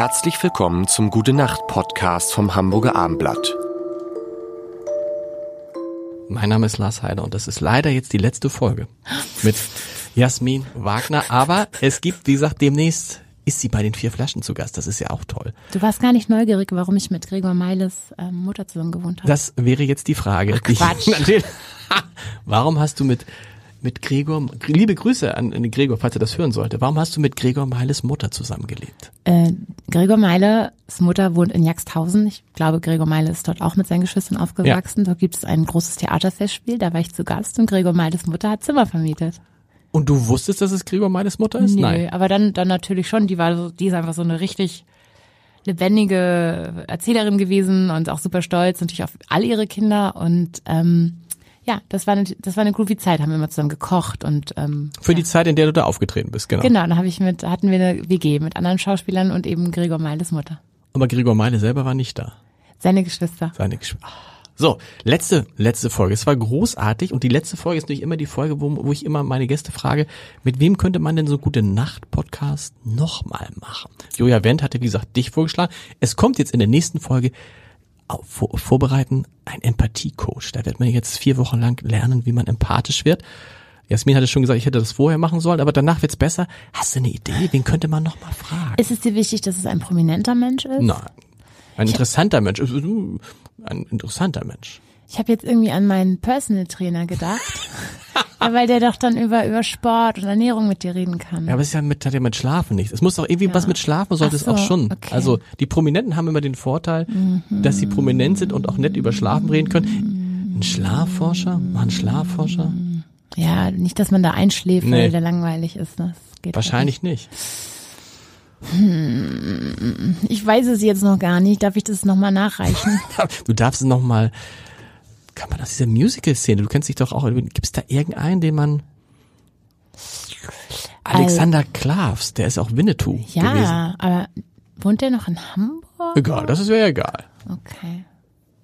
Herzlich willkommen zum Gute Nacht Podcast vom Hamburger Armblatt. Mein Name ist Lars Heider und das ist leider jetzt die letzte Folge mit Jasmin Wagner. Aber es gibt, wie gesagt, demnächst ist sie bei den vier Flaschen zu Gast. Das ist ja auch toll. Du warst gar nicht neugierig, warum ich mit Gregor Meiles ähm, Mutter zusammen gewohnt habe. Das wäre jetzt die Frage. Ach, Quatsch. Warum hast du mit mit Gregor, liebe Grüße an, Gregor, falls er das hören sollte. Warum hast du mit Gregor Meiles Mutter zusammengelebt? Äh, Gregor Meiles Mutter wohnt in Jagsthausen. Ich glaube, Gregor Meile ist dort auch mit seinen Geschwistern aufgewachsen. Ja. Dort gibt es ein großes Theaterfestspiel. Da war ich zu Gast und Gregor Meiles Mutter hat Zimmer vermietet. Und du wusstest, dass es Gregor Meiles Mutter ist? Nee, Nein. aber dann, dann natürlich schon. Die war so, die ist einfach so eine richtig lebendige Erzählerin gewesen und auch super stolz natürlich auf all ihre Kinder und ähm, ja, das war eine, das war eine groovy Zeit, haben wir immer zusammen gekocht und ähm, für ja. die Zeit, in der du da aufgetreten bist, genau. Genau, dann habe ich mit hatten wir eine WG mit anderen Schauspielern und eben Gregor Meiles Mutter. Aber Gregor Meile selber war nicht da. Seine Geschwister. Seine Geschwister. So, letzte, letzte Folge. Es war großartig und die letzte Folge ist natürlich immer die Folge, wo, wo ich immer meine Gäste frage, mit wem könnte man denn so gute Nacht-Podcast nochmal machen? Joja Wendt hatte, wie gesagt, dich vorgeschlagen. Es kommt jetzt in der nächsten Folge vor, vorbereiten ein Empathie-Coach. Da wird man jetzt vier Wochen lang lernen, wie man empathisch wird. Jasmin hatte schon gesagt, ich hätte das vorher machen sollen, aber danach wird's besser. Hast du eine Idee? Wen könnte man noch mal fragen? Ist es dir wichtig, dass es ein prominenter Mensch ist? Nein. Ein interessanter Mensch. Ein interessanter Mensch. Ich habe jetzt irgendwie an meinen Personal Trainer gedacht. ja, weil der doch dann über, über Sport und Ernährung mit dir reden kann. Ja, aber es ist ja mit, hat ja mit Schlafen nichts. Es muss doch irgendwie ja. was mit Schlafen sollte so, es auch schon. Okay. Also die Prominenten haben immer den Vorteil, mhm. dass sie prominent sind und auch nett über Schlafen reden können. Ein Schlafforscher? Mal ein Schlafforscher? Ja, nicht, dass man da einschläft, nee. weil der langweilig ist. Ne? Das geht Wahrscheinlich nicht. Hm, ich weiß es jetzt noch gar nicht. Darf ich das nochmal nachreichen? du darfst es nochmal kann man aus dieser Musical-Szene, du kennst dich doch auch, gibt es da irgendeinen, den man Alexander Klavs, der ist auch Winnetou ja, gewesen. aber wohnt der noch in Hamburg? Egal, das ist ja egal. Okay.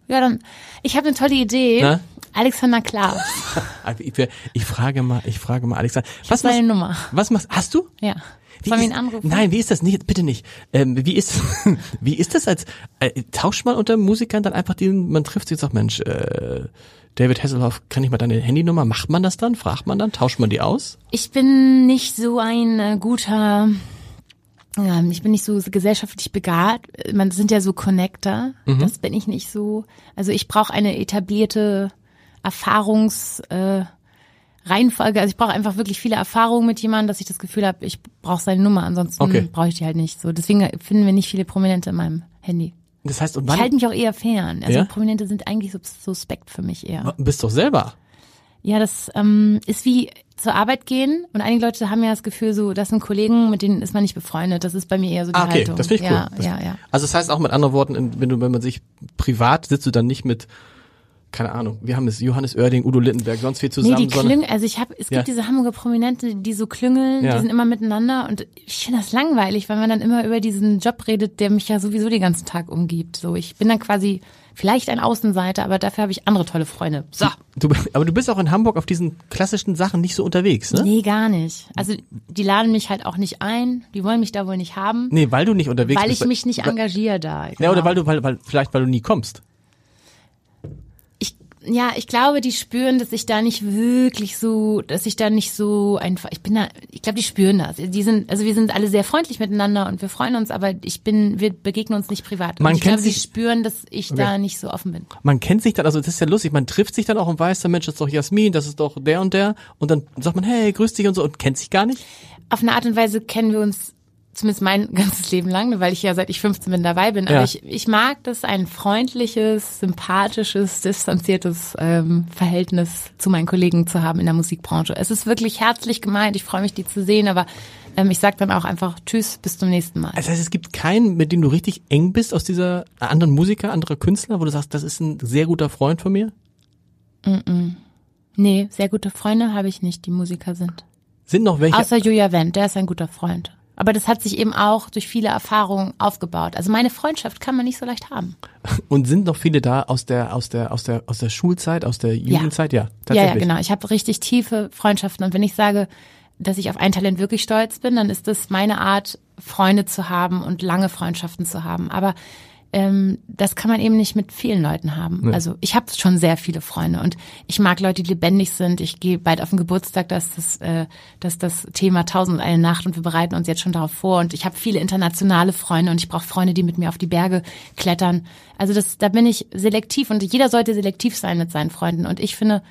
Ja, dann, ich habe eine tolle Idee. Na? Alexander Klaus. ich, ich, frage mal, ich frage mal Alexander. Was ist deine Nummer? Was machst, hast du? Ja. Wie Sollen wir ihn anrufen? Nein, wie ist das? Nicht, bitte nicht. Ähm, wie ist, wie ist das als, äh, tauscht man unter Musikern dann einfach den, man trifft sich und sagt, Mensch, äh, David Hasselhoff, kann ich mal deine Handynummer? Macht man das dann? Fragt man dann? Tauscht man die aus? Ich bin nicht so ein äh, guter, ja, ich bin nicht so gesellschaftlich begabt. Man sind ja so Connector. Mhm. Das bin ich nicht so. Also ich brauche eine etablierte Erfahrungs, äh, Reihenfolge. Also ich brauche einfach wirklich viele Erfahrungen mit jemandem, dass ich das Gefühl habe, ich brauche seine Nummer, ansonsten okay. brauche ich die halt nicht. So, deswegen finden wir nicht viele Prominente in meinem Handy. Das heißt, und wann? Ich halte mich auch eher fern. Also Ja? Prominente sind eigentlich so suspekt für mich eher. Bist doch selber. Ja, das ähm, ist wie zur Arbeit gehen und einige Leute haben ja das Gefühl, so das sind Kollegen, mit denen ist man nicht befreundet. Das ist bei mir eher so die Ah, okay, Haltung. das finde ich cool. ja, Das- Ja, ja. Also das heißt auch mit anderen Worten, wenn du, wenn man sich privat sitzt du dann nicht mit, keine Ahnung, wir haben es Johannes Oerding, Udo Littenberg, sonst viel Nee, zusammen, die sondern Klünge, also ich habe, es gibt Ja. diese Hamburger Prominente, die so klüngeln, Ja. die sind immer miteinander und ich finde das langweilig, weil man dann immer über diesen Job redet, der mich ja sowieso den ganzen Tag umgibt. So, ich bin dann quasi vielleicht ein Außenseiter, aber dafür habe ich andere tolle Freunde. So. du, aber du bist auch in Hamburg auf diesen klassischen Sachen nicht so unterwegs, ne? Nee, gar nicht. Also die laden mich halt auch nicht ein, die wollen mich da wohl nicht haben, Nee, weil du nicht unterwegs weil bist. ich mich nicht weil, engagiere da. Ja, oder Genau. weil du, weil, weil, vielleicht weil du nie kommst. Ja, ich glaube, die spüren, dass ich da nicht wirklich so, dass ich da nicht so einfach, ich bin da, ich glaube, die spüren das. Die sind, also wir sind alle sehr freundlich miteinander und wir freuen uns, aber ich bin, wir begegnen uns nicht privat. Man und ich kennt glaube, die sich- spüren, dass ich da nicht so offen bin. Man kennt sich dann, also das ist ja lustig, man trifft sich dann auch und weiß, der Mensch das ist doch Jasmin, das ist doch der und der und dann sagt man, hey, grüß dich und so und kennt sich gar nicht. Auf eine Art und Weise kennen wir uns zumindest mein ganzes Leben lang, weil ich ja seit ich 15 bin dabei bin. Ja. Aber ich, ich mag das, ein freundliches, sympathisches, distanziertes ähm, Verhältnis zu meinen Kollegen zu haben in der Musikbranche. Es ist wirklich herzlich gemeint. Ich freue mich, die zu sehen, aber ähm, ich sage dann auch einfach Tschüss, bis zum nächsten Mal. Das heißt, es gibt keinen, mit dem du richtig eng bist aus dieser anderen Musiker, anderer Künstler, wo du sagst, das ist ein sehr guter Freund von mir. Nee, sehr gute Freunde habe ich nicht, die Musiker sind. Sind noch welche? Außer Julia Wendt, der ist ein guter Freund. Aber das hat sich eben auch durch viele Erfahrungen aufgebaut. Also meine Freundschaft kann man nicht so leicht haben. Und sind noch viele da aus der, aus der, aus der, aus der Schulzeit, aus der Jugendzeit? Ja, Ja, tatsächlich. ja, genau. Ich habe richtig tiefe Freundschaften. Und wenn ich sage, dass ich auf ein Talent wirklich stolz bin, dann ist das meine Art, Freunde zu haben und lange Freundschaften zu haben. Aber ähm, das kann man eben nicht mit vielen Leuten haben. Nee. Also ich habe schon sehr viele Freunde und ich mag Leute, die lebendig sind. Ich gehe bald auf den Geburtstag, das ist äh, das, das Thema Tausend und eine Nacht und wir bereiten uns jetzt schon darauf vor. Und ich habe viele internationale Freunde und ich brauche Freunde, die mit mir auf die Berge klettern. Also das, da bin ich selektiv und jeder sollte selektiv sein mit seinen Freunden. Und ich finde,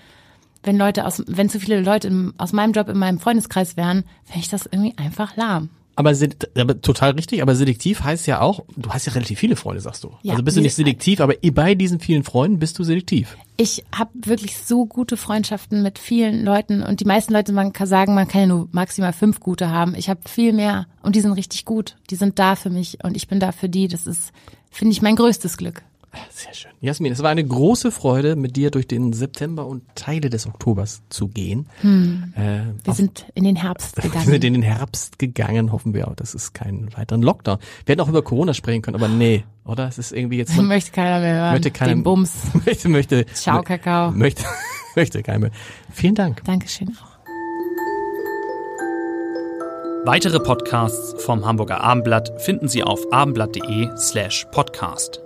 wenn Leute aus, wenn zu viele Leute im, aus meinem Job in meinem Freundeskreis wären, fände ich das irgendwie einfach lahm. Aber, aber total richtig, aber selektiv heißt ja auch, du hast ja relativ viele Freunde, sagst du. Ja, also bist du nicht diese- selektiv, aber bei diesen vielen Freunden bist du selektiv. Ich habe wirklich so gute Freundschaften mit vielen Leuten und die meisten Leute, man kann sagen, man kann ja nur maximal fünf gute haben. Ich habe viel mehr und die sind richtig gut. Die sind da für mich und ich bin da für die. Das ist, finde ich, mein größtes Glück. Sehr schön. Jasmin, es war eine große Freude, mit dir durch den September und Teile des Oktobers zu gehen. Äh, Wir auf- sind in den Herbst wir sind gegangen. in den Herbst gegangen, hoffen wir auch, dass es keinen weiteren Lockdown. Wir hätten auch über Corona sprechen können, aber nee, oder? Es ist irgendwie jetzt man möchte keiner mehr hören. möchte keiner Den Bums. möchte möchte Ciao, Kakao. möchte möchte keiner mehr. Vielen Dank. Dankeschön auch. Weitere Podcasts vom Hamburger Abendblatt finden Sie auf abendblatt.de slash podcast.